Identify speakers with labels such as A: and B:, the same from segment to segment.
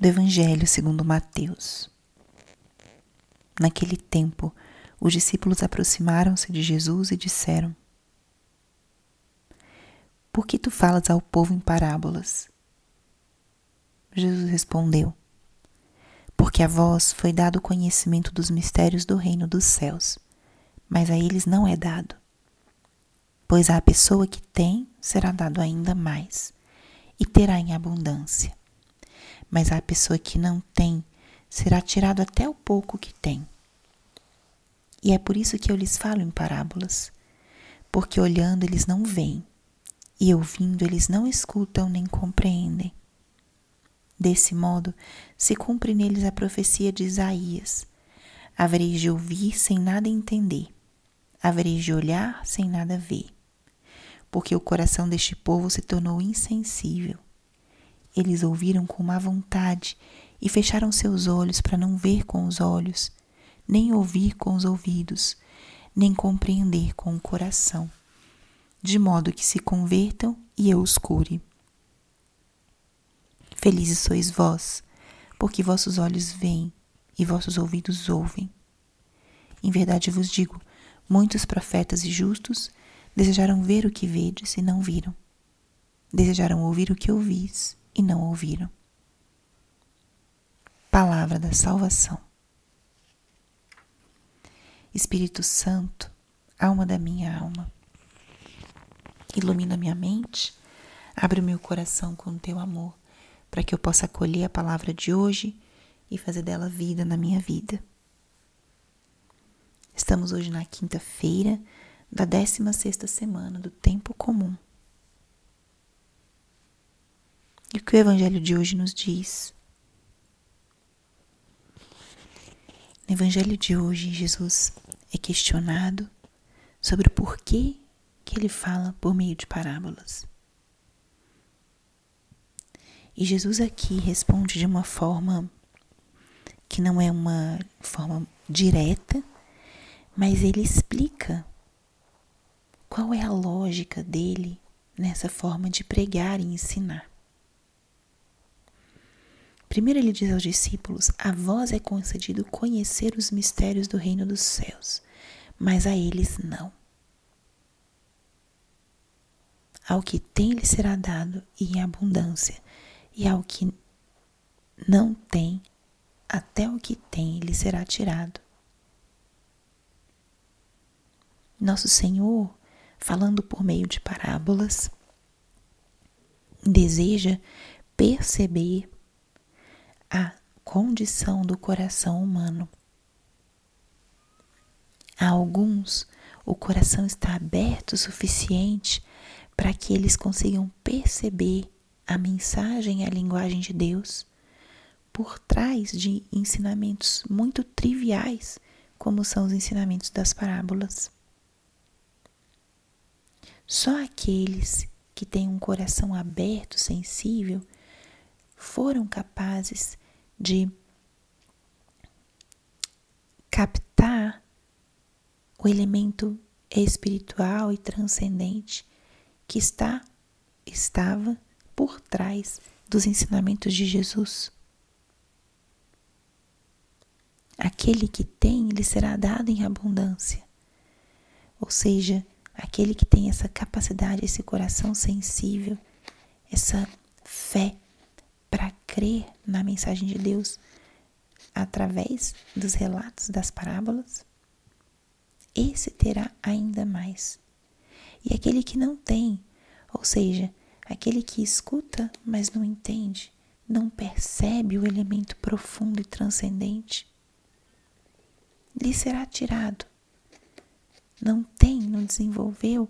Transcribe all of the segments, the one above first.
A: do Evangelho segundo Mateus. Naquele tempo, os discípulos aproximaram-se de Jesus e disseram: Por que tu falas ao povo em parábolas? Jesus respondeu: Porque a vós foi dado o conhecimento dos mistérios do reino dos céus, mas a eles não é dado. Pois à pessoa que tem será dado ainda mais, e terá em abundância mas a pessoa que não tem será tirado até o pouco que tem. E é por isso que eu lhes falo em parábolas, porque olhando eles não veem, e ouvindo eles não escutam nem compreendem. Desse modo, se cumpre neles a profecia de Isaías: havereis de ouvir sem nada entender, havereis de olhar sem nada ver, porque o coração deste povo se tornou insensível eles ouviram com má vontade e fecharam seus olhos para não ver com os olhos, nem ouvir com os ouvidos, nem compreender com o coração, de modo que se convertam e eu os cure. Felizes sois vós, porque vossos olhos veem e vossos ouvidos ouvem. Em verdade vos digo: muitos profetas e justos desejaram ver o que vedes e não viram, desejaram ouvir o que ouvis e não ouviram. Palavra da salvação. Espírito Santo, alma da minha alma, ilumina minha mente, abre o meu coração com o teu amor, para que eu possa acolher a palavra de hoje e fazer dela vida na minha vida. Estamos hoje na quinta-feira da 16 sexta semana do tempo comum. E o que o Evangelho de hoje nos diz? No Evangelho de hoje, Jesus é questionado sobre o porquê que ele fala por meio de parábolas. E Jesus aqui responde de uma forma que não é uma forma direta, mas ele explica qual é a lógica dele nessa forma de pregar e ensinar. Primeiro ele diz aos discípulos: A vós é concedido conhecer os mistérios do reino dos céus, mas a eles não. Ao que tem lhe será dado e em abundância, e ao que não tem, até o que tem lhe será tirado. Nosso Senhor, falando por meio de parábolas, deseja perceber a condição do coração humano. A alguns, o coração está aberto o suficiente para que eles consigam perceber a mensagem e a linguagem de Deus por trás de ensinamentos muito triviais, como são os ensinamentos das parábolas. Só aqueles que têm um coração aberto, sensível, foram capazes de captar o elemento espiritual e transcendente que está estava por trás dos ensinamentos de Jesus. Aquele que tem, lhe será dado em abundância. Ou seja, aquele que tem essa capacidade, esse coração sensível, essa fé crer na mensagem de Deus através dos relatos das parábolas, esse terá ainda mais. E aquele que não tem, ou seja, aquele que escuta, mas não entende, não percebe o elemento profundo e transcendente, lhe será tirado. Não tem, não desenvolveu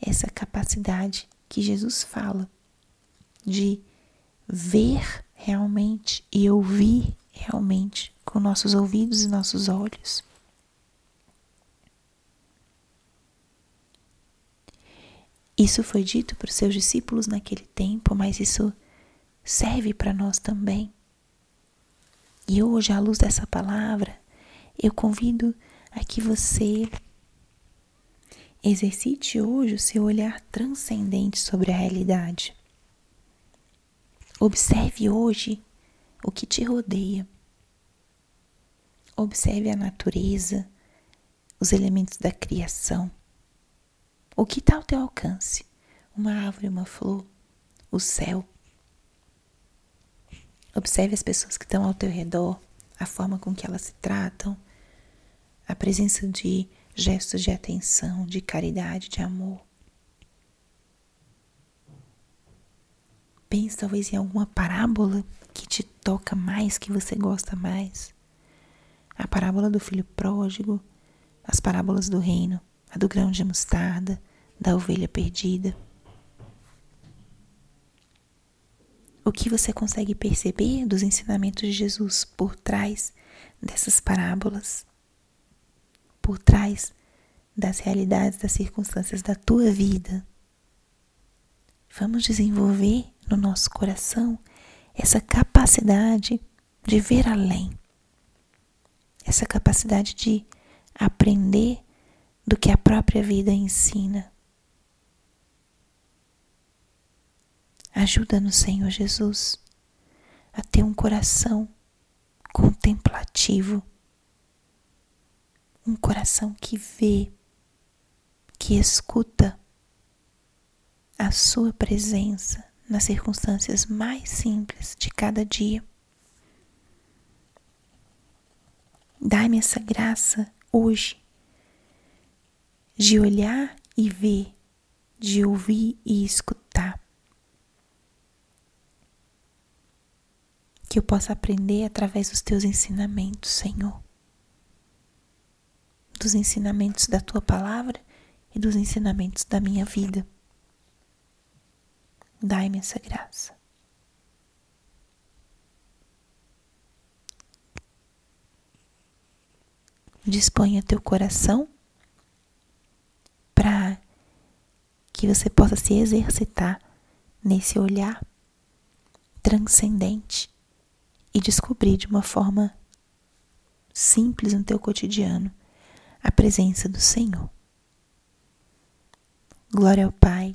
A: essa capacidade que Jesus fala de ver realmente e ouvir realmente com nossos ouvidos e nossos olhos. Isso foi dito para os seus discípulos naquele tempo, mas isso serve para nós também. E hoje, à luz dessa palavra, eu convido a que você exercite hoje o seu olhar transcendente sobre a realidade. Observe hoje o que te rodeia. Observe a natureza, os elementos da criação. O que está ao teu alcance? Uma árvore, uma flor, o céu. Observe as pessoas que estão ao teu redor, a forma com que elas se tratam, a presença de gestos de atenção, de caridade, de amor. Pense talvez em alguma parábola que te toca mais, que você gosta mais. A parábola do filho pródigo, as parábolas do reino, a do grão de mostarda, da ovelha perdida. O que você consegue perceber dos ensinamentos de Jesus por trás dessas parábolas? Por trás das realidades, das circunstâncias da tua vida? Vamos desenvolver no nosso coração essa capacidade de ver além, essa capacidade de aprender do que a própria vida ensina. Ajuda-nos, Senhor Jesus, a ter um coração contemplativo, um coração que vê, que escuta a Sua presença nas circunstâncias mais simples de cada dia. Dá-me essa graça hoje de olhar e ver, de ouvir e escutar. Que eu possa aprender através dos teus ensinamentos, Senhor. Dos ensinamentos da tua palavra e dos ensinamentos da minha vida. Dai-me essa graça. Disponha teu coração para que você possa se exercitar nesse olhar transcendente e descobrir de uma forma simples no teu cotidiano a presença do Senhor. Glória ao Pai,